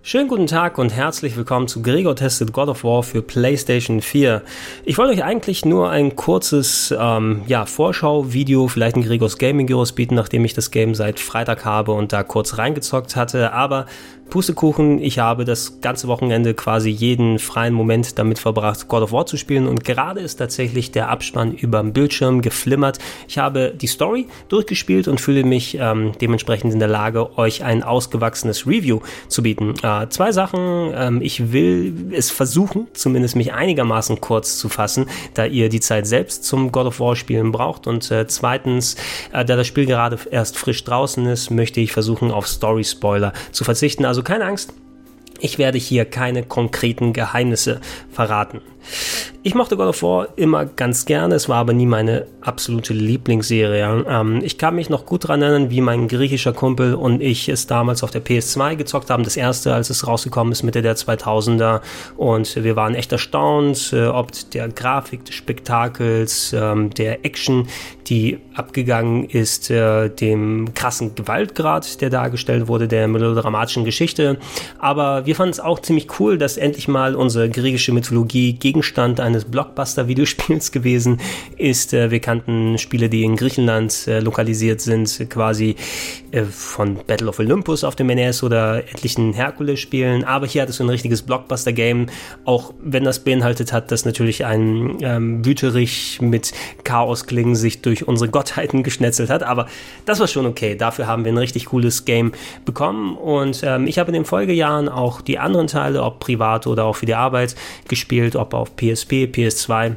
Schönen guten Tag und herzlich willkommen zu Gregor Tested God of War für PlayStation 4. Ich wollte euch eigentlich nur ein kurzes ähm, ja, Vorschau-Video, vielleicht ein Gregors Gaming Gyros bieten, nachdem ich das Game seit Freitag habe und da kurz reingezockt hatte. Aber Pustekuchen, ich habe das ganze Wochenende quasi jeden freien Moment damit verbracht, God of War zu spielen und gerade ist tatsächlich der Abspann über dem Bildschirm geflimmert. Ich habe die Story durchgespielt und fühle mich ähm, dementsprechend in der Lage, euch ein ausgewachsenes Review zu bieten. Äh, zwei Sachen, ähm, ich will es versuchen, zumindest mich einigermaßen kurz zu fassen, da ihr die Zeit selbst zum God of War spielen braucht und äh, zweitens, äh, da das Spiel gerade erst frisch draußen ist, möchte ich versuchen, auf Story-Spoiler zu verzichten. Also also keine Angst, ich werde hier keine konkreten Geheimnisse verraten. Ich mochte God of War immer ganz gerne, es war aber nie meine absolute Lieblingsserie. Ähm, ich kann mich noch gut daran erinnern, wie mein griechischer Kumpel und ich es damals auf der PS2 gezockt haben, das erste, als es rausgekommen ist, Mitte der 2000er. Und wir waren echt erstaunt, äh, ob der Grafik des Spektakels, ähm, der Action, die abgegangen ist, äh, dem krassen Gewaltgrad, der dargestellt wurde, der melodramatischen Geschichte. Aber wir fanden es auch ziemlich cool, dass endlich mal unsere griechische Mythologie Gegenstand eines Blockbuster-Videospiels gewesen ist. Äh, wir kannten Spiele, die in Griechenland äh, lokalisiert sind, quasi äh, von Battle of Olympus auf dem NES oder etlichen Herkules-Spielen. Aber hier hat es so ein richtiges Blockbuster-Game, auch wenn das beinhaltet hat, dass natürlich ein ähm, Wüterich mit Chaosklingen sich durch unsere Gottheiten geschnetzelt hat. Aber das war schon okay. Dafür haben wir ein richtig cooles Game bekommen. Und ähm, ich habe in den Folgejahren auch die anderen Teile, ob privat oder auch für die Arbeit, gespielt, ob auf PSP, PS2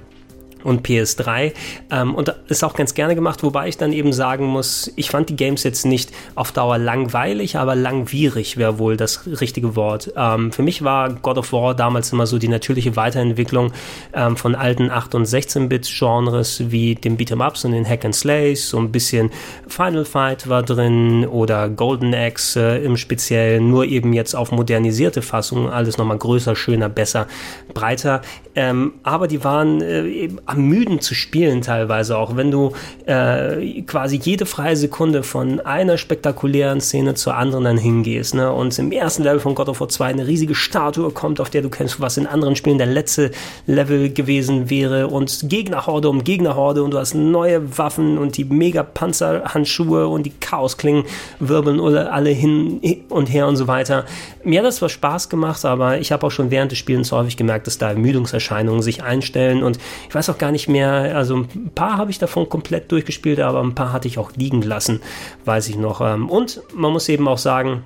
und PS3 ähm, und ist auch ganz gerne gemacht, wobei ich dann eben sagen muss, ich fand die Games jetzt nicht auf Dauer langweilig, aber langwierig wäre wohl das richtige Wort. Ähm, für mich war God of War damals immer so die natürliche Weiterentwicklung ähm, von alten 8- und 16-Bit-Genres wie dem Beat'em-Ups und den Hack and Slays, so ein bisschen Final Fight war drin oder Golden Axe äh, im Speziellen, nur eben jetzt auf modernisierte Fassungen, alles nochmal größer, schöner, besser, breiter. Ähm, aber die waren äh, ermüdend zu spielen teilweise auch, wenn du äh, quasi jede freie Sekunde von einer spektakulären Szene zur anderen dann hingehst. Ne? Und im ersten Level von God of War 2 eine riesige Statue kommt, auf der du kennst, was in anderen Spielen der letzte Level gewesen wäre und Gegnerhorde um Gegnerhorde und du hast neue Waffen und die Mega-Panzerhandschuhe und die Chaosklingen wirbeln alle hin und her und so weiter. Mir hat das zwar Spaß gemacht, aber ich habe auch schon während des Spielens häufig gemerkt, dass da Ermüdungserscheinungen sich einstellen und ich weiß auch gar nicht mehr, also ein paar habe ich davon komplett durchgespielt, aber ein paar hatte ich auch liegen lassen, weiß ich noch. Ähm, und man muss eben auch sagen,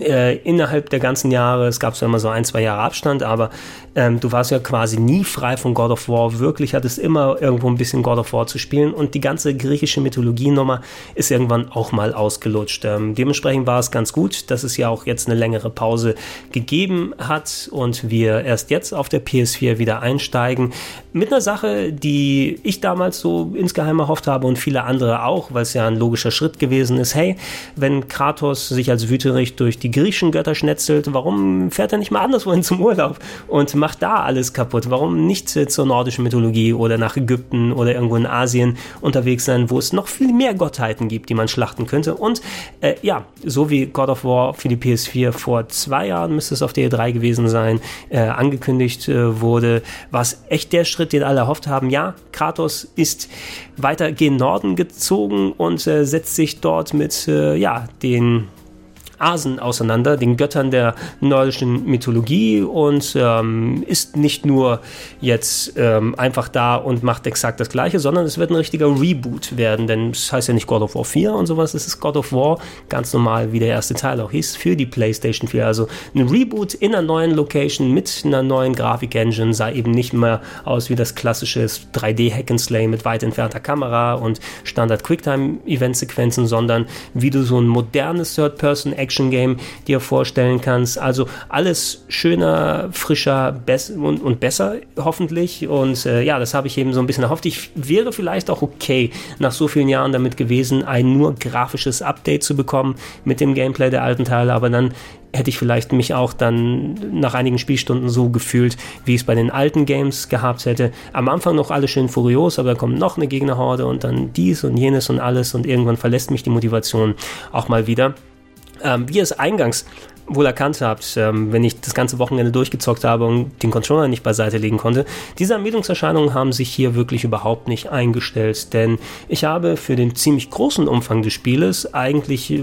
äh, innerhalb der ganzen Jahre, es gab so immer so ein, zwei Jahre Abstand, aber ähm, du warst ja quasi nie frei von God of War. Wirklich hattest immer irgendwo ein bisschen God of War zu spielen und die ganze griechische Mythologie-Nummer ist irgendwann auch mal ausgelutscht. Ähm, dementsprechend war es ganz gut, dass es ja auch jetzt eine längere Pause gegeben hat und wir erst jetzt auf der PS4 wieder einsteigen. Mit einer Sache, die ich damals so insgeheim erhofft habe und viele andere auch, weil es ja ein logischer Schritt gewesen ist. Hey, wenn Kratos sich als Wüterich durch die griechischen Götter schnetzelt, warum fährt er nicht mal anderswohin zum Urlaub und macht da alles kaputt? Warum nicht zur nordischen Mythologie oder nach Ägypten oder irgendwo in Asien unterwegs sein, wo es noch viel mehr Gottheiten gibt, die man schlachten könnte? Und äh, ja, so wie God of War für die PS4 vor zwei Jahren müsste es auf der E3 gewesen sein, äh, angekündigt äh, wurde, war es echt der Schritt, den alle erhofft haben. Ja, Kratos ist weiter gen Norden gezogen und äh, setzt sich dort mit äh, ja, den Asen auseinander, den Göttern der nordischen Mythologie und ähm, ist nicht nur jetzt ähm, einfach da und macht exakt das Gleiche, sondern es wird ein richtiger Reboot werden, denn es heißt ja nicht God of War 4 und sowas, es ist God of War, ganz normal, wie der erste Teil auch hieß, für die PlayStation 4. Also ein Reboot in einer neuen Location mit einer neuen Grafik-Engine, sah eben nicht mehr aus wie das klassische 3D-Hack-and-Slay mit weit entfernter Kamera und Standard-Quicktime-Event-Sequenzen, sondern wie du so ein modernes Third-Person- Action-Game dir vorstellen kannst. Also alles schöner, frischer und, und besser hoffentlich. Und äh, ja, das habe ich eben so ein bisschen erhofft. Ich wäre vielleicht auch okay nach so vielen Jahren damit gewesen, ein nur grafisches Update zu bekommen mit dem Gameplay der alten Teile, aber dann hätte ich vielleicht mich auch dann nach einigen Spielstunden so gefühlt, wie ich es bei den alten Games gehabt hätte. Am Anfang noch alles schön furios, aber da kommt noch eine Gegnerhorde und dann dies und jenes und alles und irgendwann verlässt mich die Motivation auch mal wieder. Ähm, wie es eingangs wohl erkannt habt, ähm, wenn ich das ganze Wochenende durchgezockt habe und den Controller nicht beiseite legen konnte, diese Ermüdungserscheinungen haben sich hier wirklich überhaupt nicht eingestellt, denn ich habe für den ziemlich großen Umfang des Spieles eigentlich äh,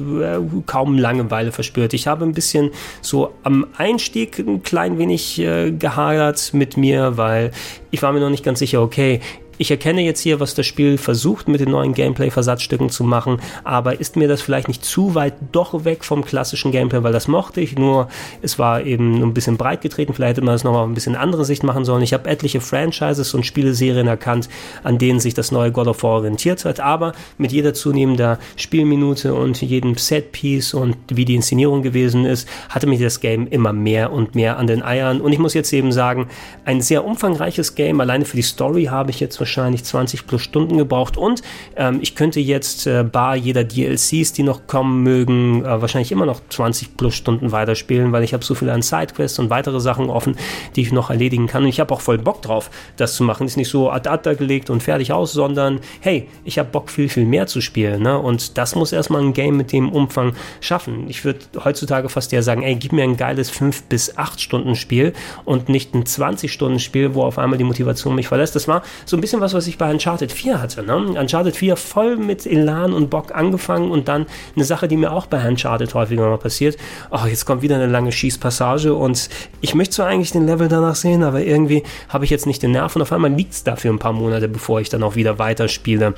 kaum Langeweile verspürt. Ich habe ein bisschen so am Einstieg ein klein wenig äh, gehadert mit mir, weil ich war mir noch nicht ganz sicher, okay, ich erkenne jetzt hier, was das Spiel versucht mit den neuen Gameplay-Versatzstücken zu machen, aber ist mir das vielleicht nicht zu weit doch weg vom klassischen Gameplay, weil das mochte ich, nur es war eben ein bisschen breit getreten, vielleicht hätte man es nochmal ein bisschen andere Sicht machen sollen. Ich habe etliche Franchises und Spieleserien erkannt, an denen sich das neue God of War orientiert hat, aber mit jeder zunehmender Spielminute und jedem Setpiece und wie die Inszenierung gewesen ist, hatte mich das Game immer mehr und mehr an den Eiern und ich muss jetzt eben sagen, ein sehr umfangreiches Game, alleine für die Story habe ich jetzt wahrscheinlich 20 plus Stunden gebraucht und ähm, ich könnte jetzt äh, bar jeder DLCs, die noch kommen mögen, äh, wahrscheinlich immer noch 20 plus Stunden weiterspielen, weil ich habe so viele an Sidequests und weitere Sachen offen, die ich noch erledigen kann und ich habe auch voll Bock drauf, das zu machen. Ist nicht so ad ad gelegt und fertig aus, sondern hey, ich habe Bock viel, viel mehr zu spielen ne? und das muss erstmal ein Game mit dem Umfang schaffen. Ich würde heutzutage fast ja sagen, ey, gib mir ein geiles 5 bis 8 Stunden Spiel und nicht ein 20 Stunden Spiel, wo auf einmal die Motivation mich verlässt. Das war so ein bisschen bisschen was, was ich bei Uncharted 4 hatte. Ne? Uncharted 4 voll mit Elan und Bock angefangen und dann eine Sache, die mir auch bei Uncharted häufiger mal passiert. Oh, jetzt kommt wieder eine lange Schießpassage und ich möchte zwar eigentlich den Level danach sehen, aber irgendwie habe ich jetzt nicht den Nerv und auf einmal liegt es dafür ein paar Monate, bevor ich dann auch wieder weiterspiele.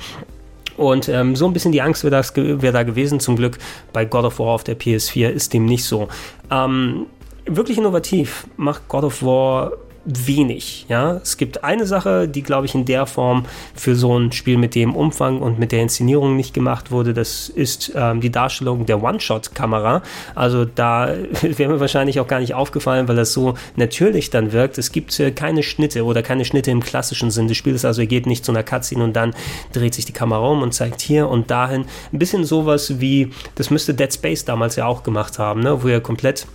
Und ähm, so ein bisschen die Angst wäre wär da gewesen. Zum Glück bei God of War auf der PS4 ist dem nicht so. Ähm, wirklich innovativ macht God of War wenig. Ja, es gibt eine Sache, die glaube ich in der Form für so ein Spiel mit dem Umfang und mit der Inszenierung nicht gemacht wurde. Das ist ähm, die Darstellung der One-Shot-Kamera. Also da wäre mir wahrscheinlich auch gar nicht aufgefallen, weil das so natürlich dann wirkt. Es gibt äh, keine Schnitte oder keine Schnitte im klassischen Sinn des Spiels. Also er geht nicht zu einer Cutscene und dann dreht sich die Kamera um und zeigt hier und dahin. Ein bisschen sowas wie, das müsste Dead Space damals ja auch gemacht haben, ne? wo er komplett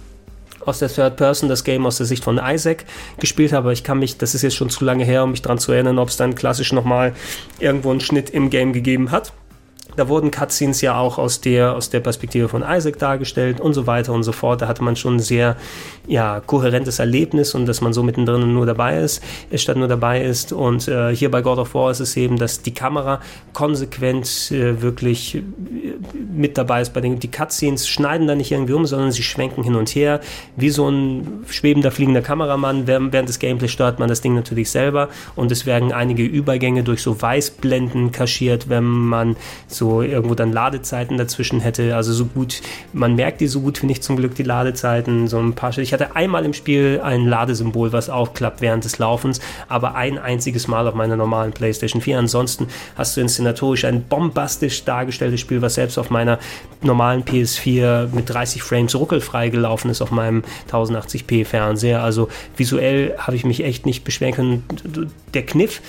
aus der Third Person das Game aus der Sicht von Isaac gespielt habe. Ich kann mich, das ist jetzt schon zu lange her, um mich daran zu erinnern, ob es dann klassisch nochmal irgendwo einen Schnitt im Game gegeben hat. Da wurden Cutscenes ja auch aus der, aus der Perspektive von Isaac dargestellt und so weiter und so fort. Da hatte man schon ein sehr ja, kohärentes Erlebnis und dass man so mittendrin nur dabei ist, statt nur dabei ist. Und äh, hier bei God of War ist es eben, dass die Kamera konsequent äh, wirklich äh, mit dabei ist. Bei den die Cutscenes schneiden da nicht irgendwie um, sondern sie schwenken hin und her. Wie so ein schwebender, fliegender Kameramann. Während, während des Gameplays steuert man das Ding natürlich selber und es werden einige Übergänge durch so Weißblenden kaschiert, wenn man so so irgendwo dann Ladezeiten dazwischen hätte. Also so gut, man merkt die so gut, finde ich zum Glück, die Ladezeiten. So ein paar Ich hatte einmal im Spiel ein Ladesymbol, was aufklappt während des Laufens, aber ein einziges Mal auf meiner normalen PlayStation 4. Ansonsten hast du inszenatorisch ein bombastisch dargestelltes Spiel, was selbst auf meiner normalen PS4 mit 30 Frames ruckelfrei gelaufen ist auf meinem 1080p Fernseher. Also visuell habe ich mich echt nicht beschweren können. Der Kniff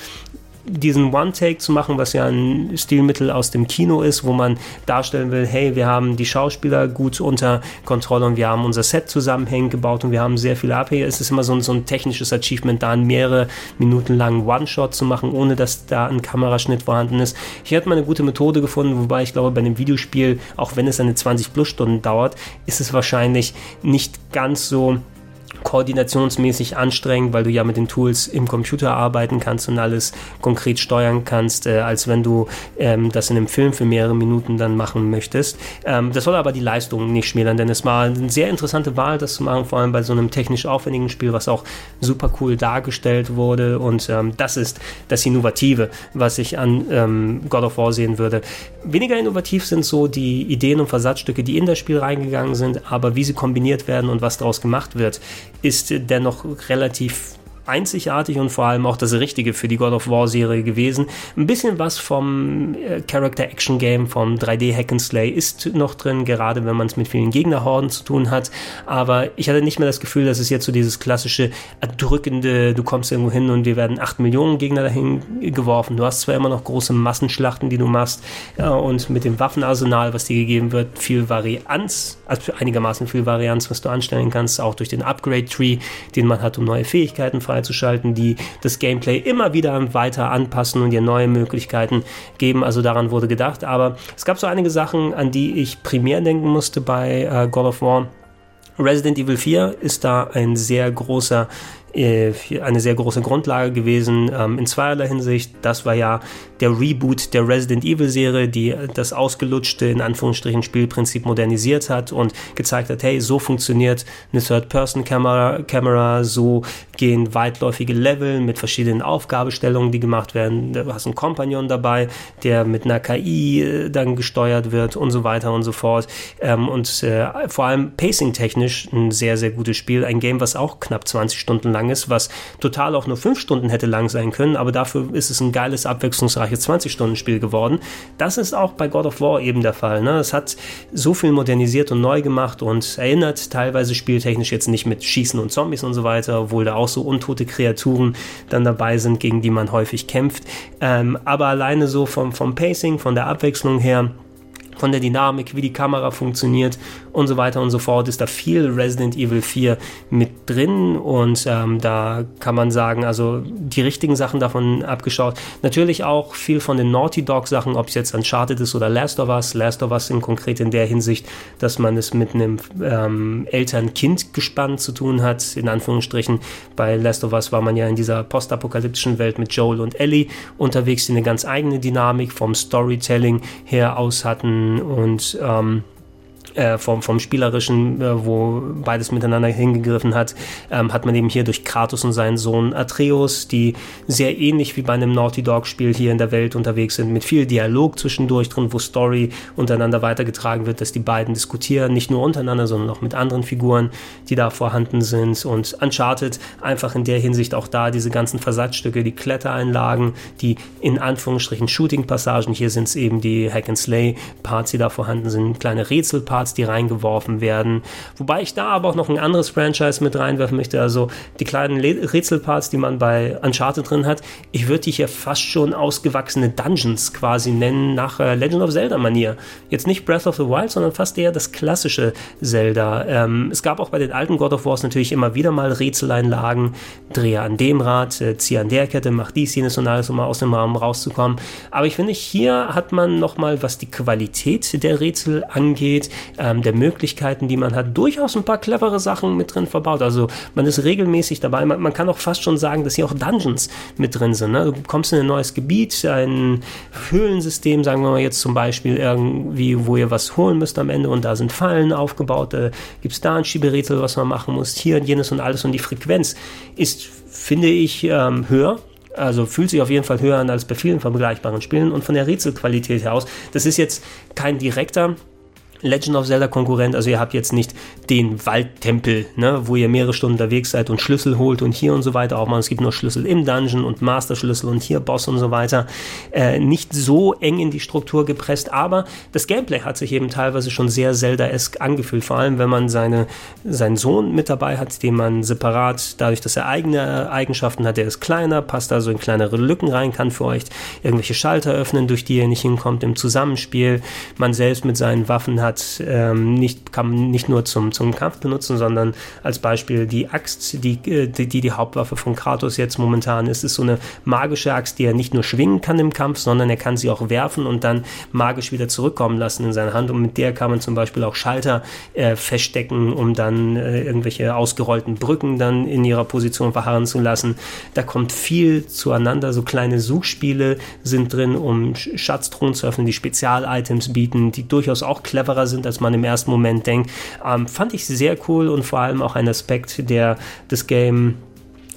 diesen One-Take zu machen, was ja ein Stilmittel aus dem Kino ist, wo man darstellen will, hey, wir haben die Schauspieler gut unter Kontrolle und wir haben unser Set zusammenhängend gebaut und wir haben sehr viele Abhänge. Es ist immer so ein, so ein technisches Achievement, da einen mehrere Minuten langen One-Shot zu machen, ohne dass da ein Kameraschnitt vorhanden ist. Hier hat man eine gute Methode gefunden, wobei ich glaube, bei einem Videospiel, auch wenn es eine 20 plus Stunden dauert, ist es wahrscheinlich nicht ganz so koordinationsmäßig anstrengend, weil du ja mit den Tools im Computer arbeiten kannst und alles konkret steuern kannst, äh, als wenn du ähm, das in einem Film für mehrere Minuten dann machen möchtest. Ähm, das soll aber die Leistung nicht schmälern, denn es war eine sehr interessante Wahl, das zu machen, vor allem bei so einem technisch aufwendigen Spiel, was auch super cool dargestellt wurde und ähm, das ist das Innovative, was ich an ähm, God of War sehen würde. Weniger innovativ sind so die Ideen und Versatzstücke, die in das Spiel reingegangen sind, aber wie sie kombiniert werden und was daraus gemacht wird, ist dennoch relativ einzigartig und vor allem auch das Richtige für die God of War Serie gewesen. Ein bisschen was vom äh, Character Action Game, vom 3D Hack and Slay ist noch drin, gerade wenn man es mit vielen Gegnerhorden zu tun hat. Aber ich hatte nicht mehr das Gefühl, dass es jetzt so dieses klassische erdrückende, du kommst irgendwo hin und wir werden 8 Millionen Gegner dahin geworfen. Du hast zwar immer noch große Massenschlachten, die du machst ja, und mit dem Waffenarsenal, was dir gegeben wird, viel Varianz, also einigermaßen viel Varianz, was du anstellen kannst, auch durch den Upgrade Tree, den man hat, um neue Fähigkeiten frei freizuschalten, die das Gameplay immer wieder weiter anpassen und dir neue Möglichkeiten geben. Also daran wurde gedacht. Aber es gab so einige Sachen, an die ich primär denken musste bei äh, God of War Resident Evil 4 ist da ein sehr großer eine sehr große Grundlage gewesen ähm, in zweierlei Hinsicht. Das war ja der Reboot der Resident Evil Serie, die das ausgelutschte, in Anführungsstrichen, Spielprinzip modernisiert hat und gezeigt hat, hey, so funktioniert eine Third-Person-Camera, Camera, so gehen weitläufige Level mit verschiedenen Aufgabestellungen, die gemacht werden. Du hast einen Kompagnon dabei, der mit einer KI äh, dann gesteuert wird und so weiter und so fort. Ähm, und äh, vor allem pacing-technisch ein sehr, sehr gutes Spiel. Ein Game, was auch knapp 20 Stunden lang ist, was total auch nur 5 Stunden hätte lang sein können, aber dafür ist es ein geiles, abwechslungsreiches 20-Stunden-Spiel geworden. Das ist auch bei God of War eben der Fall. Ne? Es hat so viel modernisiert und neu gemacht und erinnert teilweise spieltechnisch jetzt nicht mit Schießen und Zombies und so weiter, obwohl da auch so untote Kreaturen dann dabei sind, gegen die man häufig kämpft. Ähm, aber alleine so vom, vom Pacing, von der Abwechslung her, von der Dynamik, wie die Kamera funktioniert und so weiter und so fort, ist da viel Resident Evil 4 mit drin und ähm, da kann man sagen, also die richtigen Sachen davon abgeschaut. Natürlich auch viel von den Naughty Dog Sachen, ob es jetzt Uncharted ist oder Last of Us. Last of Us in konkret in der Hinsicht, dass man es mit einem ähm, Eltern-Kind-Gespann zu tun hat, in Anführungsstrichen. Bei Last of Us war man ja in dieser postapokalyptischen Welt mit Joel und Ellie unterwegs, die eine ganz eigene Dynamik vom Storytelling her aus hatten und ähm, äh, vom, vom Spielerischen, äh, wo beides miteinander hingegriffen hat, ähm, hat man eben hier durch Kratos und seinen Sohn Atreus, die sehr ähnlich wie bei einem Naughty Dog-Spiel hier in der Welt unterwegs sind, mit viel Dialog zwischendurch drin, wo Story untereinander weitergetragen wird, dass die beiden diskutieren, nicht nur untereinander, sondern auch mit anderen Figuren, die da vorhanden sind. Und Uncharted einfach in der Hinsicht auch da diese ganzen Versatzstücke, die Klettereinlagen, die in Anführungsstrichen Shooting-Passagen, hier sind es eben die Hack-and-Slay-Parts, die da vorhanden sind, kleine Rätselparts, Parts, die reingeworfen werden. Wobei ich da aber auch noch ein anderes Franchise mit reinwerfen möchte. Also die kleinen Rätselparts, die man bei Uncharted drin hat. Ich würde die hier fast schon ausgewachsene Dungeons quasi nennen, nach äh, Legend of Zelda-Manier. Jetzt nicht Breath of the Wild, sondern fast eher das klassische Zelda. Ähm, es gab auch bei den alten God of Wars natürlich immer wieder mal Rätseleinlagen. Drehe an dem Rad, äh, ziehe an der Kette, mach dies, jenes und alles, um mal aus dem Raum rauszukommen. Aber ich finde, hier hat man nochmal, was die Qualität der Rätsel angeht, ähm, der Möglichkeiten, die man hat, durchaus ein paar clevere Sachen mit drin verbaut. Also man ist regelmäßig dabei. Man, man kann auch fast schon sagen, dass hier auch Dungeons mit drin sind. Ne? Du kommst in ein neues Gebiet, ein Höhlensystem, sagen wir mal jetzt zum Beispiel irgendwie, wo ihr was holen müsst am Ende und da sind Fallen aufgebaut. Äh, Gibt es da ein Schieberätsel, was man machen muss? Hier und jenes und alles. Und die Frequenz ist, finde ich, ähm, höher also fühlt sich auf jeden Fall höher an als bei vielen vergleichbaren Spielen und von der Rätselqualität her aus. Das ist jetzt kein direkter Legend of Zelda Konkurrent. Also ihr habt jetzt nicht den Waldtempel, ne, wo ihr mehrere Stunden unterwegs seid und Schlüssel holt und hier und so weiter. Auch mal, es gibt nur Schlüssel im Dungeon und Master-Schlüssel und hier Boss und so weiter. Äh, nicht so eng in die Struktur gepresst, aber das Gameplay hat sich eben teilweise schon sehr Zelda-esk angefühlt. Vor allem, wenn man seine, seinen Sohn mit dabei hat, den man separat, dadurch, dass er eigene Eigenschaften hat, der ist kleiner, passt also in kleinere Lücken rein, kann für euch irgendwelche Schalter öffnen, durch die ihr nicht hinkommt im Zusammenspiel. Man selbst mit seinen Waffen hat ähm, nicht, kann nicht nur zum, zum Kampf benutzen, sondern als Beispiel die Axt, die, äh, die, die die Hauptwaffe von Kratos jetzt momentan ist, ist so eine magische Axt, die er nicht nur schwingen kann im Kampf, sondern er kann sie auch werfen und dann magisch wieder zurückkommen lassen in seine Hand und mit der kann man zum Beispiel auch Schalter äh, feststecken, um dann äh, irgendwelche ausgerollten Brücken dann in ihrer Position verharren zu lassen. Da kommt viel zueinander, so kleine Suchspiele sind drin, um Schatztruhen zu öffnen, die Spezial-Items bieten, die durchaus auch cleverer sind, als man im ersten Moment denkt. Ähm, fand ich sehr cool und vor allem auch ein Aspekt, der das Game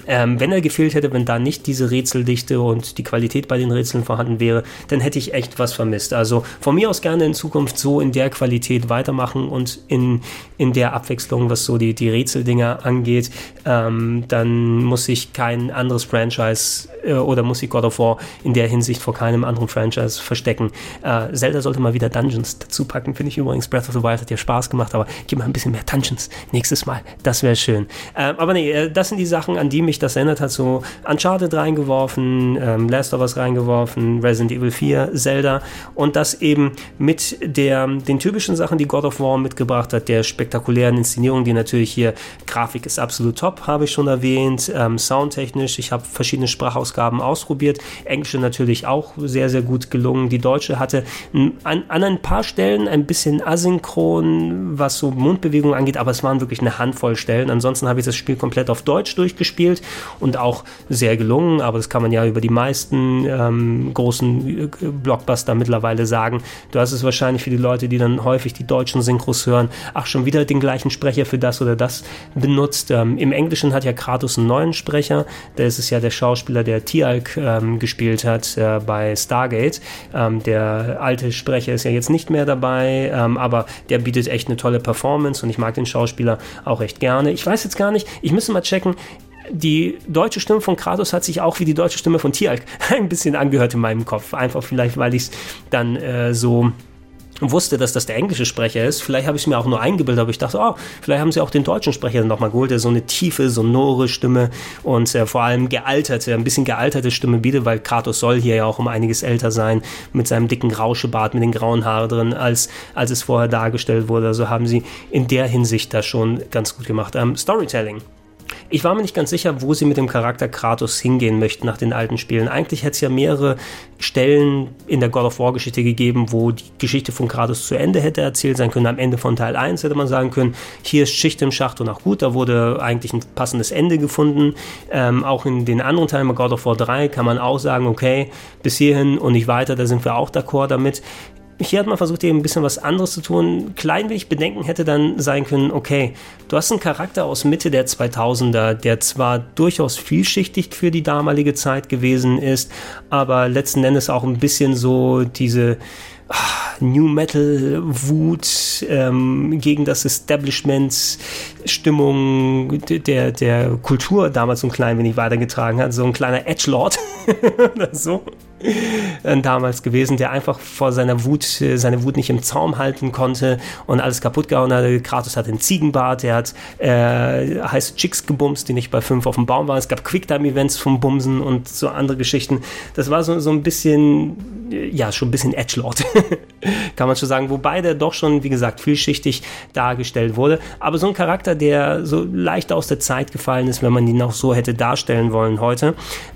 ähm, wenn er gefehlt hätte, wenn da nicht diese Rätseldichte und die Qualität bei den Rätseln vorhanden wäre, dann hätte ich echt was vermisst. Also von mir aus gerne in Zukunft so in der Qualität weitermachen und in, in der Abwechslung, was so die, die Rätseldinger angeht. Ähm, dann muss ich kein anderes Franchise äh, oder muss ich God of War in der Hinsicht vor keinem anderen Franchise verstecken. Äh, Zelda sollte mal wieder Dungeons dazu packen, finde ich übrigens. Breath of the Wild hat ja Spaß gemacht, aber gib mal ein bisschen mehr Dungeons nächstes Mal. Das wäre schön. Äh, aber nee, äh, das sind die Sachen, an die mich mich das erinnert hat, so Uncharted reingeworfen, ähm, Last of Us reingeworfen, Resident Evil 4, Zelda. Und das eben mit der, den typischen Sachen, die God of War mitgebracht hat, der spektakulären Inszenierung, die natürlich hier, Grafik ist absolut top, habe ich schon erwähnt, ähm, soundtechnisch, ich habe verschiedene Sprachausgaben ausprobiert, Englische natürlich auch sehr, sehr gut gelungen, die Deutsche hatte an, an ein paar Stellen ein bisschen asynchron, was so Mundbewegungen angeht, aber es waren wirklich eine Handvoll Stellen, ansonsten habe ich das Spiel komplett auf Deutsch durchgespielt und auch sehr gelungen, aber das kann man ja über die meisten ähm, großen äh, Blockbuster mittlerweile sagen. Du hast es wahrscheinlich für die Leute, die dann häufig die deutschen Synchros hören, ach, schon wieder den gleichen Sprecher für das oder das benutzt. Ähm, Im Englischen hat ja Kratos einen neuen Sprecher, der ist es ja der Schauspieler, der Tialk ähm, gespielt hat äh, bei Stargate. Ähm, der alte Sprecher ist ja jetzt nicht mehr dabei, ähm, aber der bietet echt eine tolle Performance und ich mag den Schauspieler auch recht gerne. Ich weiß jetzt gar nicht, ich müsste mal checken, die deutsche Stimme von Kratos hat sich auch wie die deutsche Stimme von Tialk ein bisschen angehört in meinem Kopf. Einfach vielleicht, weil ich es dann äh, so wusste, dass das der englische Sprecher ist. Vielleicht habe ich es mir auch nur eingebildet, aber ich dachte, oh, vielleicht haben sie auch den deutschen Sprecher nochmal geholt, der so eine tiefe, sonore Stimme und äh, vor allem gealterte, ein bisschen gealterte Stimme bietet, weil Kratos soll hier ja auch um einiges älter sein, mit seinem dicken Rauschebart, mit den grauen Haaren drin, als, als es vorher dargestellt wurde. Also haben sie in der Hinsicht da schon ganz gut gemacht. Ähm, Storytelling ich war mir nicht ganz sicher, wo sie mit dem Charakter Kratos hingehen möchten nach den alten Spielen. Eigentlich hätte es ja mehrere Stellen in der God of War Geschichte gegeben, wo die Geschichte von Kratos zu Ende hätte erzählt sein können. Am Ende von Teil 1 hätte man sagen können, hier ist Schicht im Schacht und auch gut, da wurde eigentlich ein passendes Ende gefunden. Ähm, auch in den anderen Teilen bei God of War 3 kann man auch sagen, okay, bis hierhin und nicht weiter, da sind wir auch d'accord damit hier hat man versucht, eben ein bisschen was anderes zu tun. Klein wenig Bedenken hätte dann sein können, okay, du hast einen Charakter aus Mitte der 2000er, der zwar durchaus vielschichtig für die damalige Zeit gewesen ist, aber letzten Endes auch ein bisschen so diese ah, New Metal Wut ähm, gegen das Establishment Stimmung der, der Kultur damals so ein klein wenig weitergetragen hat. So ein kleiner Edgelord oder so damals gewesen, der einfach vor seiner Wut, äh, seine Wut nicht im Zaum halten konnte und alles kaputt gehauen hat. Kratos hat einen Ziegenbart, der hat äh, heiße Chicks gebumst, die nicht bei fünf auf dem Baum waren. Es gab Quicktime-Events vom Bumsen und so andere Geschichten. Das war so, so ein bisschen, ja, schon ein bisschen Edgelord, kann man schon sagen. Wobei der doch schon, wie gesagt, vielschichtig dargestellt wurde. Aber so ein Charakter, der so leicht aus der Zeit gefallen ist, wenn man ihn auch so hätte darstellen wollen heute.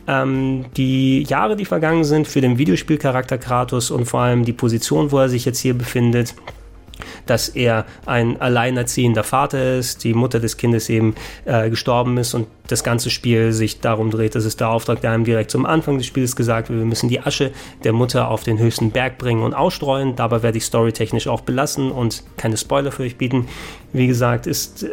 Ähm, die Jahre, die vergangen sind für den Videospielcharakter Kratos und vor allem die Position, wo er sich jetzt hier befindet, dass er ein alleinerziehender Vater ist, die Mutter des Kindes eben äh, gestorben ist und das ganze Spiel sich darum dreht. Das ist der Auftrag, der einem direkt zum Anfang des Spiels gesagt wird. Wir müssen die Asche der Mutter auf den höchsten Berg bringen und ausstreuen. Dabei werde ich storytechnisch auch belassen und keine Spoiler für euch bieten. Wie gesagt, ist, äh,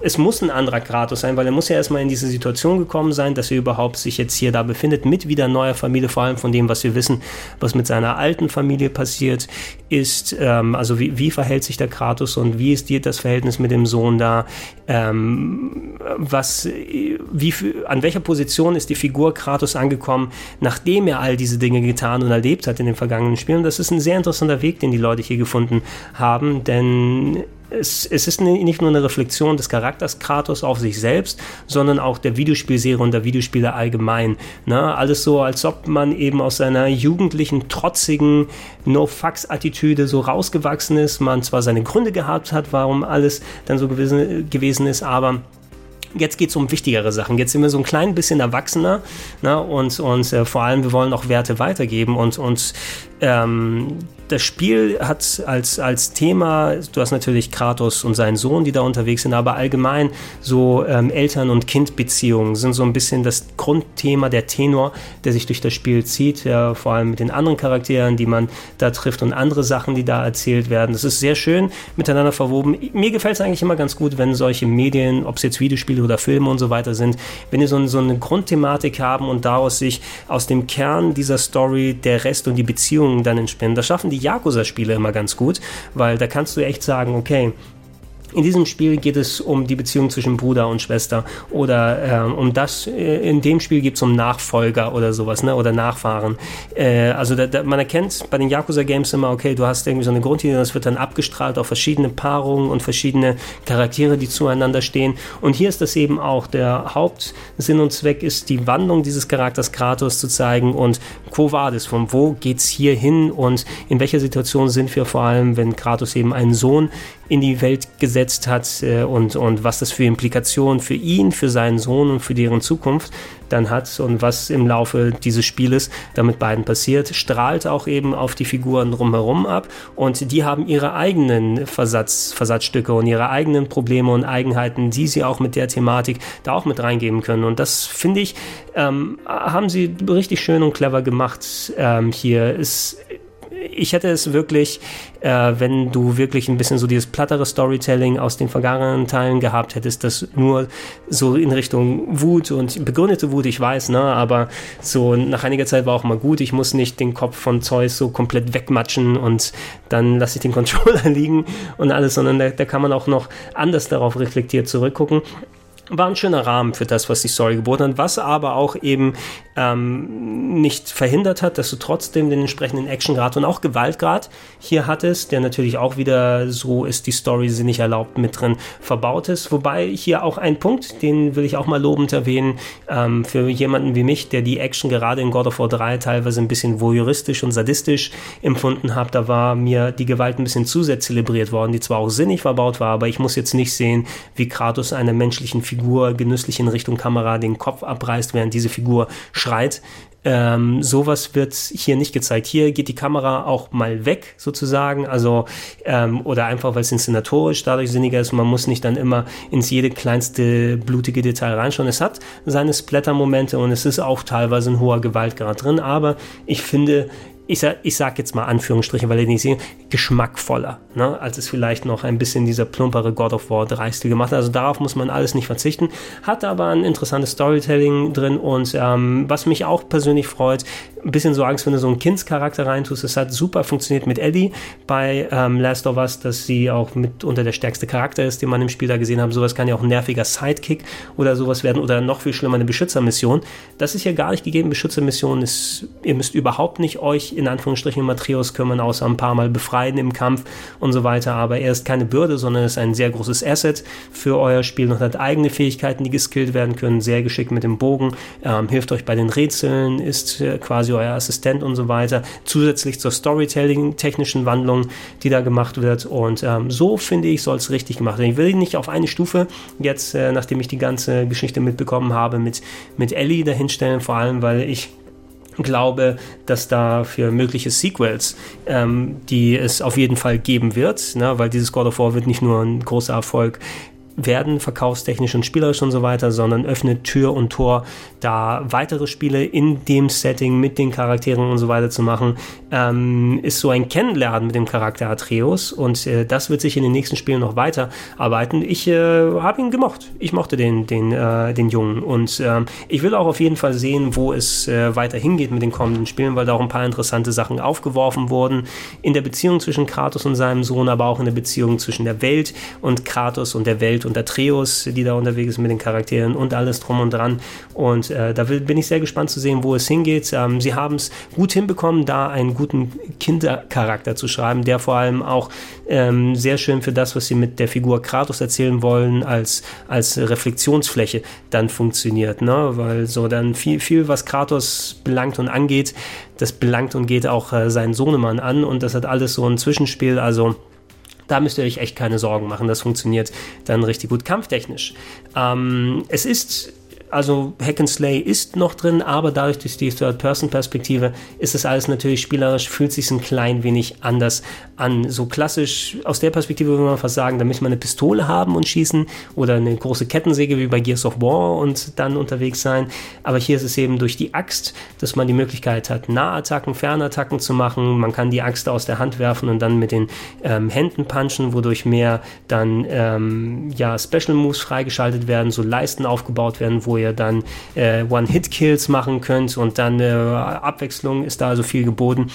es muss ein anderer Kratos sein, weil er muss ja erstmal in diese Situation gekommen sein, dass er überhaupt sich jetzt hier da befindet mit wieder neuer Familie, vor allem von dem, was wir wissen, was mit seiner alten Familie passiert ist. Ähm, also wie, wie verhält sich der Kratos und wie ist dir das Verhältnis mit dem Sohn da? Ähm, was wie, an welcher Position ist die Figur Kratos angekommen, nachdem er all diese Dinge getan und erlebt hat in den vergangenen Spielen. Das ist ein sehr interessanter Weg, den die Leute hier gefunden haben, denn es, es, ist nicht nur eine Reflexion des Charakters Kratos auf sich selbst, sondern auch der Videospielserie und der Videospieler allgemein. Ne? Alles so, als ob man eben aus seiner jugendlichen, trotzigen No-Fucks-Attitüde so rausgewachsen ist. Man zwar seine Gründe gehabt hat, warum alles dann so gewesen, gewesen ist, aber jetzt geht es um wichtigere Sachen. Jetzt sind wir so ein klein bisschen erwachsener ne? und, und äh, vor allem, wir wollen auch Werte weitergeben und, und ähm, das Spiel hat als, als Thema, du hast natürlich Kratos und seinen Sohn, die da unterwegs sind, aber allgemein so ähm, Eltern- und Kindbeziehungen sind so ein bisschen das Grundthema, der Tenor, der sich durch das Spiel zieht, ja, vor allem mit den anderen Charakteren, die man da trifft und andere Sachen, die da erzählt werden. Das ist sehr schön miteinander verwoben. Mir gefällt es eigentlich immer ganz gut, wenn solche Medien, ob es jetzt Videospiele oder Filme und so weiter sind, wenn die so, so eine Grundthematik haben und daraus sich aus dem Kern dieser Story der Rest und die Beziehungen dann entspinnen. Das schaffen die Yakuza-Spiele immer ganz gut, weil da kannst du echt sagen, okay, In diesem Spiel geht es um die Beziehung zwischen Bruder und Schwester oder äh, um das, äh, in dem Spiel geht es um Nachfolger oder sowas, ne? oder Nachfahren. Äh, also da, da, man erkennt bei den Yakuza-Games immer, okay, du hast irgendwie so eine Grundidee, das wird dann abgestrahlt auf verschiedene Paarungen und verschiedene Charaktere, die zueinander stehen. Und hier ist das eben auch. Der Hauptsinn und Zweck ist, die Wandlung dieses Charakters Kratos zu zeigen und Quo Vadis, von wo geht's hier hin und in welcher Situation sind wir vor allem, wenn Kratos eben einen Sohn in die Welt gesetzt hat äh, und, und was das für Implikationen für ihn, für seinen Sohn und für deren Zukunft dann hat und was im Laufe dieses Spieles damit beiden passiert, strahlt auch eben auf die Figuren drumherum ab und die haben ihre eigenen Versatz, Versatzstücke und ihre eigenen Probleme und Eigenheiten, die sie auch mit der Thematik da auch mit reingeben können und das finde ich, ähm, haben sie richtig schön und clever gemacht ähm, hier. Ist ich hätte es wirklich, äh, wenn du wirklich ein bisschen so dieses plattere Storytelling aus den vergangenen Teilen gehabt hättest, das nur so in Richtung Wut und begründete Wut, ich weiß, ne, aber so nach einiger Zeit war auch mal gut, ich muss nicht den Kopf von Zeus so komplett wegmatschen und dann lasse ich den Controller liegen und alles, sondern da, da kann man auch noch anders darauf reflektiert zurückgucken. War ein schöner Rahmen für das, was die Story geboten hat, was aber auch eben ähm, nicht verhindert hat, dass du trotzdem den entsprechenden Actiongrad und auch Gewaltgrad hier hattest, der natürlich auch wieder so ist, die Story sie nicht erlaubt mit drin verbaut ist. Wobei hier auch ein Punkt, den will ich auch mal lobend erwähnen, ähm, für jemanden wie mich, der die Action gerade in God of War 3 teilweise ein bisschen voyeuristisch und sadistisch empfunden hat, da war mir die Gewalt ein bisschen zu sehr zelebriert worden, die zwar auch sinnig verbaut war, aber ich muss jetzt nicht sehen, wie Kratos einer menschlichen Figur genüsslich in Richtung Kamera den Kopf abreißt, während diese Figur schreit. Ähm, sowas wird hier nicht gezeigt. Hier geht die Kamera auch mal weg, sozusagen. Also, ähm, oder einfach, weil es inszenatorisch dadurch sinniger ist. Man muss nicht dann immer ins jede kleinste blutige Detail reinschauen. Es hat seine Splatter-Momente und es ist auch teilweise ein hoher Gewaltgrad drin. Aber ich finde, ich sag, ich sag jetzt mal Anführungsstriche, weil ihr nicht sehen, geschmackvoller, ne, als es vielleicht noch ein bisschen dieser plumpere God of War 3 Stil gemacht hat. Also darauf muss man alles nicht verzichten. Hat aber ein interessantes Storytelling drin und ähm, was mich auch persönlich freut, ein bisschen so Angst, wenn du so einen Kindscharakter reintust. Es hat super funktioniert mit Ellie bei ähm, Last of Us, dass sie auch mit unter der stärkste Charakter ist, den man im Spiel da gesehen hat. Sowas kann ja auch ein nerviger Sidekick oder sowas werden oder noch viel schlimmer eine Beschützermission. Das ist ja gar nicht gegeben. Beschützermission ist, ihr müsst überhaupt nicht euch in Anführungsstrichen Matthäus kümmern, außer ein paar Mal befreien im Kampf und so weiter. Aber er ist keine Bürde, sondern ist ein sehr großes Asset für euer Spiel und hat eigene Fähigkeiten, die geskillt werden können. Sehr geschickt mit dem Bogen, ähm, hilft euch bei den Rätseln, ist äh, quasi euer Assistent und so weiter. Zusätzlich zur Storytelling-technischen Wandlung, die da gemacht wird. Und ähm, so finde ich, soll es richtig gemacht werden. Ich will nicht auf eine Stufe jetzt, äh, nachdem ich die ganze Geschichte mitbekommen habe, mit, mit Ellie dahinstellen, vor allem, weil ich glaube, dass da für mögliche Sequels, ähm, die es auf jeden Fall geben wird, ne, weil dieses God of War wird nicht nur ein großer Erfolg werden, verkaufstechnisch und spielerisch und so weiter, sondern öffnet Tür und Tor, da weitere Spiele in dem Setting mit den Charakteren und so weiter zu machen, ähm, ist so ein Kennenlernen mit dem Charakter Atreus und äh, das wird sich in den nächsten Spielen noch weiter arbeiten. Ich äh, habe ihn gemocht. Ich mochte den, den, äh, den Jungen und ähm, ich will auch auf jeden Fall sehen, wo es äh, weiter hingeht mit den kommenden Spielen, weil da auch ein paar interessante Sachen aufgeworfen wurden in der Beziehung zwischen Kratos und seinem Sohn, aber auch in der Beziehung zwischen der Welt und Kratos und der Welt Welt und Atreus, die da unterwegs ist mit den Charakteren und alles drum und dran. Und äh, da bin ich sehr gespannt zu sehen, wo es hingeht. Ähm, sie haben es gut hinbekommen, da einen guten Kindercharakter zu schreiben, der vor allem auch ähm, sehr schön für das, was sie mit der Figur Kratos erzählen wollen, als, als Reflexionsfläche dann funktioniert. Ne? Weil so dann viel, viel, was Kratos belangt und angeht, das belangt und geht auch äh, seinen Sohnemann an und das hat alles so ein Zwischenspiel. Also da müsst ihr euch echt keine Sorgen machen. Das funktioniert dann richtig gut kampftechnisch. Ähm, es ist also Hack and Slay ist noch drin, aber dadurch durch die Third-Person-Perspektive ist das alles natürlich spielerisch, fühlt sich ein klein wenig anders an. So klassisch aus der Perspektive würde man fast sagen, da müssen wir eine Pistole haben und schießen oder eine große Kettensäge wie bei Gears of War und dann unterwegs sein. Aber hier ist es eben durch die Axt, dass man die Möglichkeit hat, Nahattacken, Fernattacken zu machen. Man kann die Axt aus der Hand werfen und dann mit den ähm, Händen punchen, wodurch mehr dann ähm, ja Special Moves freigeschaltet werden, so Leisten aufgebaut werden, wo ihr ihr dann äh, One-Hit-Kills machen könnt und dann äh, Abwechslung ist da also viel geboten.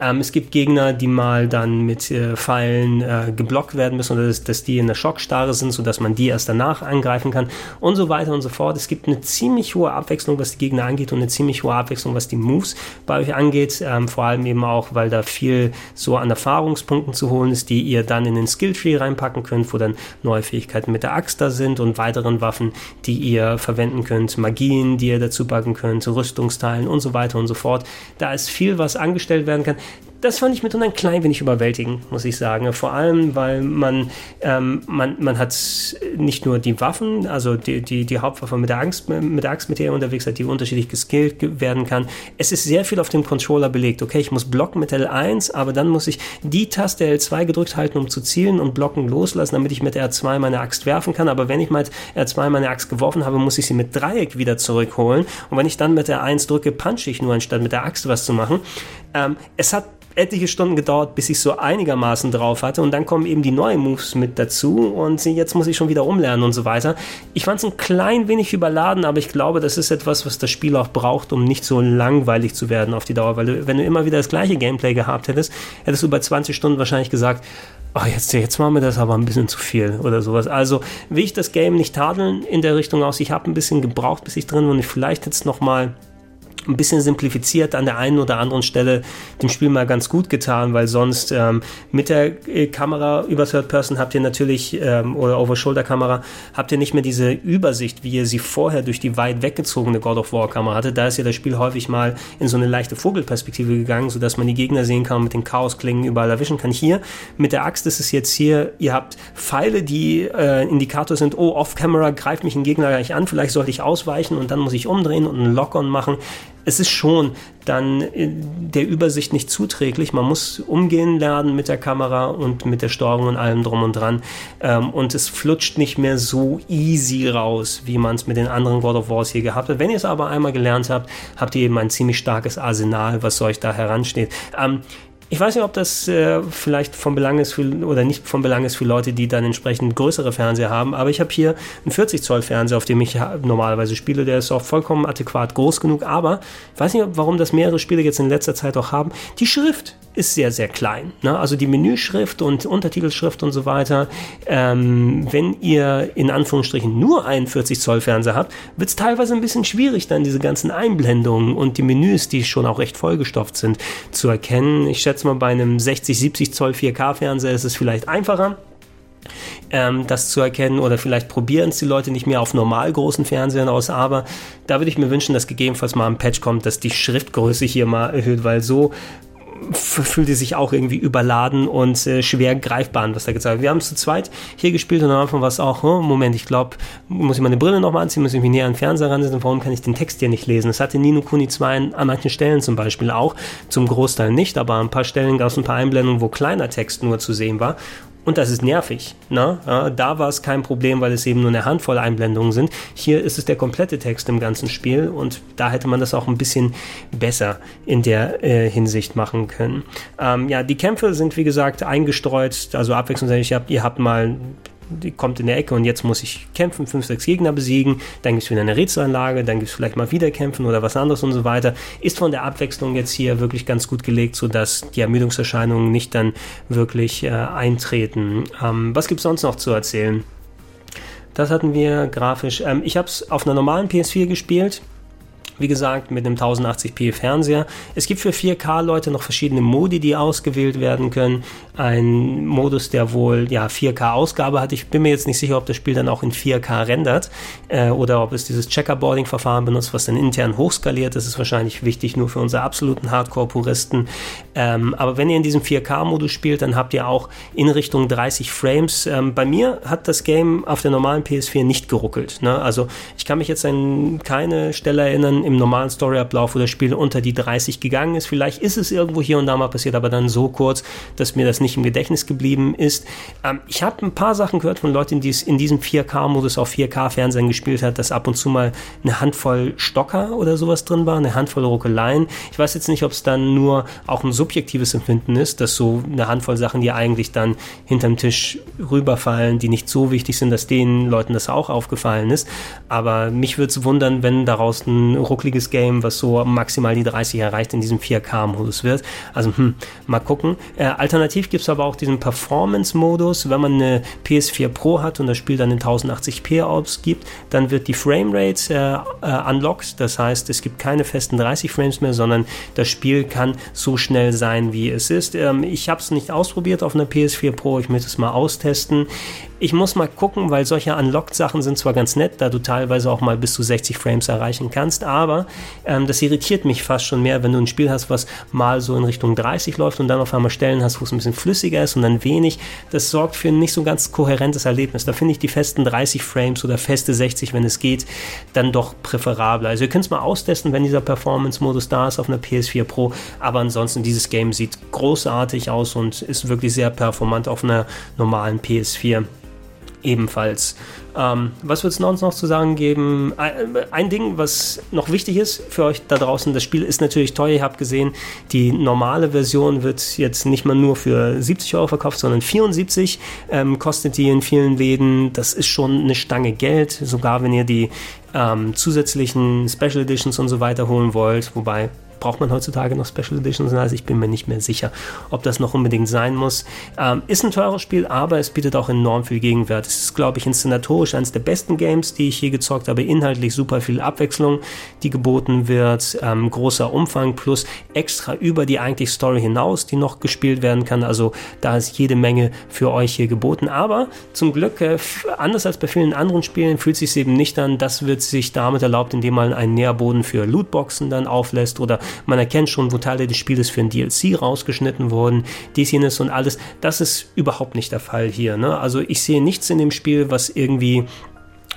Ähm, es gibt Gegner, die mal dann mit äh, Pfeilen äh, geblockt werden müssen oder dass, dass die in der Schockstarre sind, sodass man die erst danach angreifen kann und so weiter und so fort. Es gibt eine ziemlich hohe Abwechslung, was die Gegner angeht und eine ziemlich hohe Abwechslung, was die Moves bei euch angeht. Ähm, vor allem eben auch, weil da viel so an Erfahrungspunkten zu holen ist, die ihr dann in den Skilltree reinpacken könnt, wo dann neue Fähigkeiten mit der Axt da sind und weiteren Waffen, die ihr verwenden könnt, Magien, die ihr dazu packen könnt, Rüstungsteilen und so weiter und so fort. Da ist viel, was angestellt werden kann das fand ich mitunter ein klein wenig überwältigend, muss ich sagen. Vor allem, weil man, ähm, man, man hat nicht nur die Waffen, also die, die, die Hauptwaffe mit der, Angst, mit der Axt, mit der ihr unterwegs seid, die unterschiedlich geskillt werden kann. Es ist sehr viel auf dem Controller belegt. Okay, ich muss blocken mit L1, aber dann muss ich die Taste L2 gedrückt halten, um zu zielen und blocken loslassen, damit ich mit R2 meine Axt werfen kann. Aber wenn ich mit R2 meine Axt geworfen habe, muss ich sie mit Dreieck wieder zurückholen. Und wenn ich dann mit R1 drücke, punche ich nur, anstatt mit der Axt was zu machen. Ähm, es hat etliche Stunden gedauert, bis ich so einigermaßen drauf hatte und dann kommen eben die neuen Moves mit dazu und jetzt muss ich schon wieder umlernen und so weiter. Ich fand es ein klein wenig überladen, aber ich glaube, das ist etwas, was das Spiel auch braucht, um nicht so langweilig zu werden auf die Dauer, weil wenn du immer wieder das gleiche Gameplay gehabt hättest, hättest du bei 20 Stunden wahrscheinlich gesagt, oh, jetzt, jetzt machen wir das aber ein bisschen zu viel oder sowas. Also will ich das Game nicht tadeln in der Richtung aus. Ich habe ein bisschen gebraucht, bis ich drin war und ich vielleicht jetzt noch mal ein bisschen simplifiziert an der einen oder anderen Stelle dem Spiel mal ganz gut getan, weil sonst ähm, mit der äh, Kamera über Third Person habt ihr natürlich ähm, oder Over-Shoulder-Kamera habt ihr nicht mehr diese Übersicht, wie ihr sie vorher durch die weit weggezogene God of War-Kamera hatte. Da ist ja das Spiel häufig mal in so eine leichte Vogelperspektive gegangen, sodass man die Gegner sehen kann und mit den Chaosklingen überall erwischen kann. Hier mit der Axt ist es jetzt hier, ihr habt Pfeile, die äh, Indikator sind, oh, off-Camera greift mich ein Gegner gleich an, vielleicht sollte ich ausweichen und dann muss ich umdrehen und einen Lock-on machen es ist schon dann äh, der Übersicht nicht zuträglich. Man muss umgehen lernen mit der Kamera und mit der Steuerung und allem drum und dran. Ähm, und es flutscht nicht mehr so easy raus, wie man es mit den anderen God of Wars hier gehabt hat. Wenn ihr es aber einmal gelernt habt, habt ihr eben ein ziemlich starkes Arsenal, was euch da heransteht. Ähm, ich weiß nicht, ob das äh, vielleicht von Belang ist für, oder nicht von Belang ist für Leute, die dann entsprechend größere Fernseher haben, aber ich habe hier einen 40 Zoll Fernseher, auf dem ich normalerweise spiele, der ist auch vollkommen adäquat groß genug, aber ich weiß nicht, warum das mehrere Spiele jetzt in letzter Zeit auch haben. Die Schrift ist sehr, sehr klein. Ne? Also die Menüschrift und Untertitelschrift und so weiter. Ähm, wenn ihr in Anführungsstrichen nur einen 40 Zoll Fernseher habt, wird es teilweise ein bisschen schwierig, dann diese ganzen Einblendungen und die Menüs, die schon auch recht vollgestopft sind, zu erkennen. Ich schätze mal, bei einem 60, 70 Zoll 4K Fernseher ist es vielleicht einfacher ähm, das zu erkennen oder vielleicht probieren es die Leute nicht mehr auf normal großen Fernsehern aus, aber da würde ich mir wünschen, dass gegebenenfalls mal ein Patch kommt, dass die Schriftgröße hier mal erhöht, weil so fühlte sich auch irgendwie überladen und äh, schwer greifbar an, was da gezeigt wird. Wir haben es zu zweit hier gespielt und am Anfang war es auch, oh, Moment, ich glaube, muss ich meine Brille nochmal anziehen, muss ich mich näher an den Fernseher ransetzen, warum kann ich den Text hier nicht lesen? Das hatte Nino Kuni 2 an manchen Stellen zum Beispiel auch, zum Großteil nicht, aber an ein paar Stellen gab es ein paar Einblendungen, wo kleiner Text nur zu sehen war und das ist nervig. Ne? Ja, da war es kein Problem, weil es eben nur eine Handvoll Einblendungen sind. Hier ist es der komplette Text im ganzen Spiel und da hätte man das auch ein bisschen besser in der äh, Hinsicht machen können. Ähm, ja, die Kämpfe sind wie gesagt eingestreut, also abwechslungsreich. Ihr habt, ihr habt mal die kommt in der Ecke und jetzt muss ich kämpfen, fünf, sechs Gegner besiegen, dann gibt es wieder eine Rätselanlage, dann gibt es vielleicht mal wieder kämpfen oder was anderes und so weiter. Ist von der Abwechslung jetzt hier wirklich ganz gut gelegt, sodass die Ermüdungserscheinungen nicht dann wirklich äh, eintreten. Ähm, was gibt es sonst noch zu erzählen? Das hatten wir grafisch. Ähm, ich habe es auf einer normalen PS4 gespielt. Wie gesagt, mit einem 1080p Fernseher. Es gibt für 4K-Leute noch verschiedene Modi, die ausgewählt werden können. Ein Modus, der wohl ja 4K-Ausgabe hat. Ich bin mir jetzt nicht sicher, ob das Spiel dann auch in 4K rendert äh, oder ob es dieses Checkerboarding-Verfahren benutzt, was dann intern hochskaliert. Das ist wahrscheinlich wichtig nur für unsere absoluten Hardcore-Puristen. Ähm, aber wenn ihr in diesem 4K-Modus spielt, dann habt ihr auch in Richtung 30 Frames. Ähm, bei mir hat das Game auf der normalen PS4 nicht geruckelt. Ne? Also ich kann mich jetzt an keine Stelle erinnern, im normalen Storyablauf, wo das Spiel unter die 30 gegangen ist. Vielleicht ist es irgendwo hier und da mal passiert, aber dann so kurz, dass mir das nicht im Gedächtnis geblieben ist. Ähm, ich habe ein paar Sachen gehört von Leuten, die es in diesem 4K-Modus auf 4K-Fernsehen gespielt hat, dass ab und zu mal eine Handvoll Stocker oder sowas drin war, eine Handvoll Ruckeleien. Ich weiß jetzt nicht, ob es dann nur auch ein subjektives Empfinden ist, dass so eine Handvoll Sachen, die eigentlich dann hinterm Tisch rüberfallen, die nicht so wichtig sind, dass den Leuten das auch aufgefallen ist. Aber mich würde es wundern, wenn daraus ein ruckliges Game, was so maximal die 30 erreicht, in diesem 4K-Modus wird. Also hm, mal gucken. Äh, alternativ gibt es aber auch diesen Performance-Modus. Wenn man eine PS4 Pro hat und das Spiel dann in 1080p ausgibt, dann wird die Framerate äh, äh, unlocked. Das heißt, es gibt keine festen 30 Frames mehr, sondern das Spiel kann so schnell sein, wie es ist. Ähm, ich habe es nicht ausprobiert auf einer PS4 Pro. Ich möchte es mal austesten. Ich muss mal gucken, weil solche Unlocked-Sachen sind zwar ganz nett, da du teilweise auch mal bis zu 60 Frames erreichen kannst, aber ähm, das irritiert mich fast schon mehr, wenn du ein Spiel hast, was mal so in Richtung 30 läuft und dann auf einmal Stellen hast, wo es ein bisschen flüssiger ist und dann wenig. Das sorgt für ein nicht so ganz kohärentes Erlebnis. Da finde ich die festen 30 Frames oder feste 60, wenn es geht, dann doch präferabler. Also ihr könnt es mal austesten, wenn dieser Performance-Modus da ist auf einer PS4 Pro, aber ansonsten dieses Game sieht großartig aus und ist wirklich sehr performant auf einer normalen PS4 ebenfalls. Ähm, was wird es noch, noch zu sagen geben? Ein, ein, Ding, was noch wichtig ist für euch da draußen, das Spiel ist natürlich teuer. Ihr habt gesehen, die normale Version wird jetzt nicht mal nur für 70 Euro verkauft, sondern 74 ähm, kostet die in vielen Läden. Das ist schon eine Stange Geld, sogar wenn ihr die ähm, zusätzlichen Special Editions und so weiter holen wollt. Wobei braucht man heutzutage noch Special Editions? Also ich bin mir nicht mehr sicher, ob das noch unbedingt sein muss. Ähm, ist ein teures Spiel, aber es bietet auch enorm viel Gegenwert. Es ist, glaube ich, inszenatorisch eines der besten Games, die ich je gezockt habe. Inhaltlich super viel Abwechslung, die geboten wird. Ähm, großer Umfang plus extra über die eigentlich Story hinaus, die noch gespielt werden kann. Also da ist jede Menge für euch hier geboten. Aber zum Glück, äh, anders als bei vielen anderen Spielen, fühlt sich eben nicht an. Das wird sich damit erlaubt, indem man einen Nährboden für Lootboxen dann auflässt oder man erkennt schon, wo Teile des Spieles für ein DLC rausgeschnitten wurden, dies, jenes und alles. Das ist überhaupt nicht der Fall hier. Ne? Also ich sehe nichts in dem Spiel, was irgendwie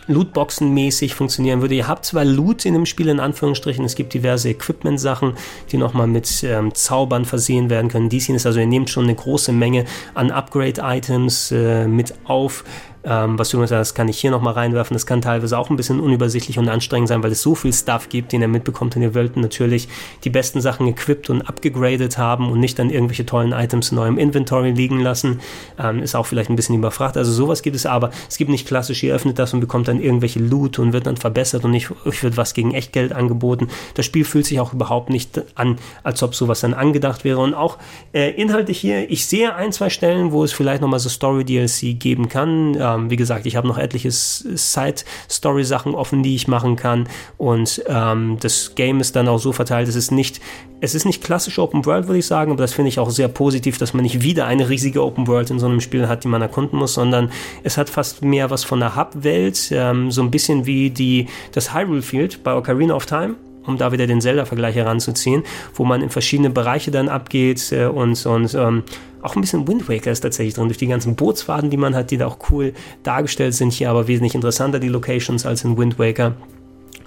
Lootboxen-mäßig funktionieren würde. Ihr habt zwar Loot in dem Spiel in Anführungsstrichen, es gibt diverse Equipment-Sachen, die nochmal mit ähm, Zaubern versehen werden können. Dies ist also, ihr nehmt schon eine große Menge an Upgrade-Items äh, mit auf. Ähm, was übrigens, das kann ich hier nochmal reinwerfen, das kann teilweise auch ein bisschen unübersichtlich und anstrengend sein, weil es so viel Stuff gibt, den ihr mitbekommt und ihr wollt natürlich die besten Sachen equipped und upgegradet haben und nicht dann irgendwelche tollen Items in eurem Inventory liegen lassen. Ähm, ist auch vielleicht ein bisschen überfragt. Also sowas gibt es aber. Es gibt nicht klassisch, ihr öffnet das und bekommt dann irgendwelche Loot und wird dann verbessert und nicht, euch wird was gegen Echtgeld angeboten. Das Spiel fühlt sich auch überhaupt nicht an, als ob sowas dann angedacht wäre. Und auch äh, inhaltlich hier, ich sehe ein, zwei Stellen, wo es vielleicht nochmal so Story-DLC geben kann. Ähm, ähm, wie gesagt, ich habe noch etliche Side-Story-Sachen offen, die ich machen kann. Und ähm, das Game ist dann auch so verteilt, es ist nicht, es ist nicht klassisch Open World, würde ich sagen, aber das finde ich auch sehr positiv, dass man nicht wieder eine riesige Open World in so einem Spiel hat, die man erkunden muss, sondern es hat fast mehr was von der Hub-Welt, ähm, so ein bisschen wie die, das Hyrule Field bei Ocarina of Time um da wieder den Zelda-Vergleich heranzuziehen, wo man in verschiedene Bereiche dann abgeht äh, und, und ähm, auch ein bisschen Wind Waker ist tatsächlich drin, durch die ganzen Bootsfaden, die man hat, die da auch cool dargestellt sind, hier aber wesentlich interessanter, die Locations als in Wind Waker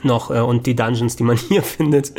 noch äh, und die Dungeons, die man hier findet.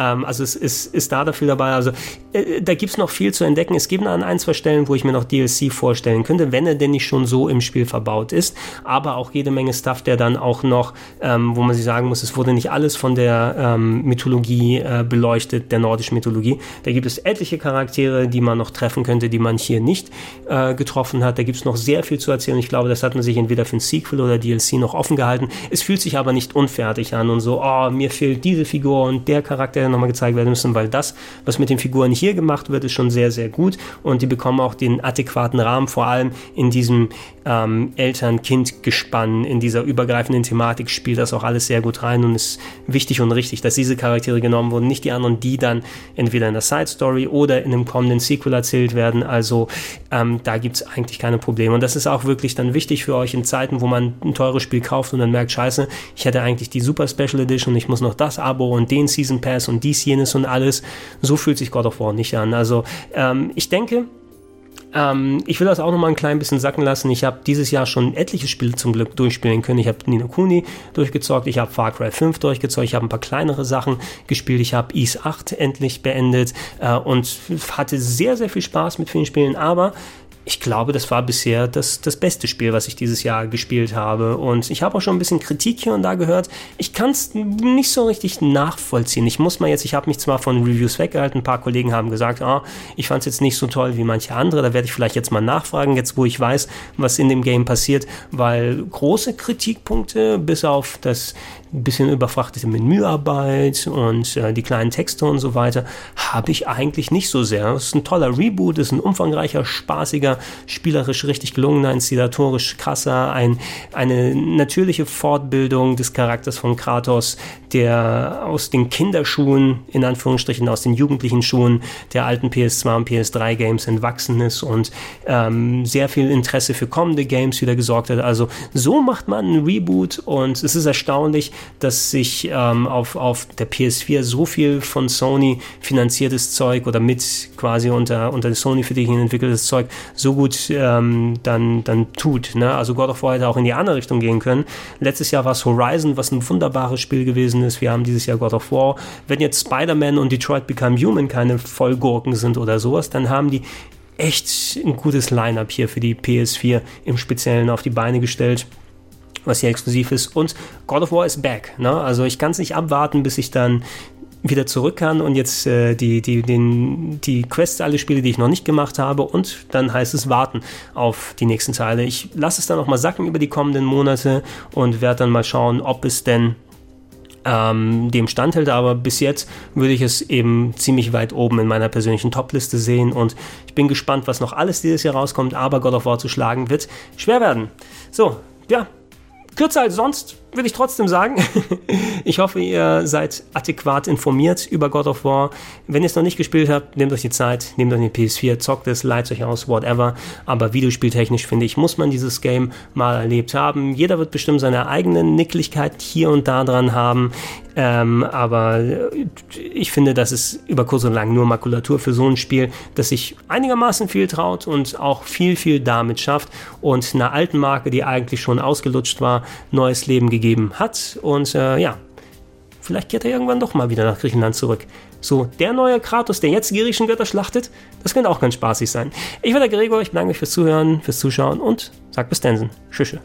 Ähm, also es ist, ist da dafür dabei. Also äh, da gibt es noch viel zu entdecken. Es gibt an ein, zwei Stellen, wo ich mir noch DLC vorstellen könnte, wenn er denn nicht schon so im Spiel verbaut ist. Aber auch jede Menge Stuff, der dann auch noch, ähm, wo man sich sagen muss, es wurde nicht alles von der ähm, Mythologie äh, beleuchtet, der nordischen Mythologie. Da gibt es etliche Charaktere, die man noch treffen könnte, die man hier nicht äh, getroffen hat. Da gibt es noch sehr viel zu erzählen. Ich glaube, das hat man sich entweder für ein Sequel oder DLC noch offen gehalten. Es fühlt sich aber nicht unfertig an und so, oh, mir fehlt diese Figur und der Charakter nochmal gezeigt werden müssen, weil das, was mit den Figuren hier gemacht wird, ist schon sehr, sehr gut. Und die bekommen auch den adäquaten Rahmen, vor allem in diesem ähm, Eltern-Kind-Gespann, in dieser übergreifenden Thematik spielt das auch alles sehr gut rein und ist wichtig und richtig, dass diese Charaktere genommen wurden, nicht die anderen, die dann entweder in der Side-Story oder in einem kommenden Sequel erzählt werden. Also ähm, da gibt es eigentlich keine Probleme. Und das ist auch wirklich dann wichtig für euch in Zeiten, wo man ein teures Spiel kauft und dann merkt, scheiße, ich hätte eigentlich die Super Special Edition, ich muss noch das Abo und den Season Pass und dies, jenes und alles. So fühlt sich God of War nicht an. Also ähm, ich denke, Ähm, ich will das auch noch mal ein klein bisschen sacken lassen. Ich habe dieses Jahr schon etliche Spiele zum Glück durchspielen können. Ich habe Nino Kuni durchgezockt, ich habe Far Cry 5 durchgezockt, ich habe ein paar kleinere Sachen gespielt, ich habe Ease 8 endlich beendet äh, und hatte sehr, sehr viel Spaß mit vielen Spielen, aber ich glaube, das war bisher das, das beste Spiel, was ich dieses Jahr gespielt habe. Und ich habe auch schon ein bisschen Kritik hier und da gehört. Ich kann es nicht so richtig nachvollziehen. Ich muss mal jetzt, ich habe mich zwar von Reviews weggehalten, ein paar Kollegen haben gesagt, ah, ich fand es jetzt nicht so toll wie manche andere. Da werde ich vielleicht jetzt mal nachfragen, jetzt wo ich weiß, was in dem Game passiert, weil große Kritikpunkte, bis auf das bisschen überfrachtete Menüarbeit und äh, die kleinen Texte und so weiter, habe ich eigentlich nicht so sehr. Es ist ein toller Reboot, es ist ein umfangreicher, spaßiger, spielerisch richtig gelungener, inszenatorisch krasser, ein, eine natürliche Fortbildung des Charakters von Kratos, der aus den Kinderschuhen, in Anführungsstrichen aus den jugendlichen Schuhen der alten PS2 und PS3 Games entwachsen ist und ähm, sehr viel Interesse für kommende Games wieder gesorgt hat. Also so macht man einen Reboot und es ist erstaunlich, dass sich ähm, auf, auf der PS4 so viel von Sony finanziertes Zeug oder mit quasi unter, unter Sony für dich entwickeltes Zeug so gut ähm, dann, dann tut. Ne? Also God of War hätte auch in die andere Richtung gehen können. Letztes Jahr war es Horizon, was ein wunderbares Spiel gewesen ist. Wir haben dieses Jahr God of War. Wenn jetzt Spider-Man und Detroit Become Human keine Vollgurken sind oder sowas, dann haben die echt ein gutes Line-up hier für die PS4 im Speziellen auf die Beine gestellt was hier exklusiv ist. Und God of War ist back. Ne? Also ich kann es nicht abwarten, bis ich dann wieder zurück kann und jetzt äh, die, die, den, die Quests, alle Spiele, die ich noch nicht gemacht habe und dann heißt es warten auf die nächsten Teile. Ich lasse es dann noch mal sacken über die kommenden Monate und werde dann mal schauen, ob es denn ähm, dem standhält, aber bis jetzt würde ich es eben ziemlich weit oben in meiner persönlichen Top-Liste sehen und ich bin gespannt, was noch alles dieses Jahr rauskommt, aber God of War zu schlagen wird schwer werden. So, ja, kürzer als sonst, will ich trotzdem sagen. ich hoffe, ihr seid adäquat informiert über God of War. Wenn ihr es noch nicht gespielt habt, nehmt euch die Zeit, nehmt euch die PS4, zockt es, leitet euch aus, whatever. Aber videospieltechnisch, finde ich, muss man dieses Game mal erlebt haben. Jeder wird bestimmt seine eigene Nicklichkeit hier und da dran haben. Ähm, aber ich finde, das ist über kurz und lang nur Makulatur für so ein Spiel, das sich einigermaßen viel traut und auch viel, viel damit schafft und einer alten Marke, die eigentlich schon ausgelutscht war, neues Leben gegeben gegeben hat. Und äh, ja, vielleicht kehrt er irgendwann doch mal wieder nach Griechenland zurück. So, der neue Kratos, der jetzt griechischen Götter schlachtet, das könnte auch ganz spaßig sein. Ich bin der Gregor, ich bedanke mich fürs Zuhören, fürs Zuschauen und sag bis dann. Tschüss.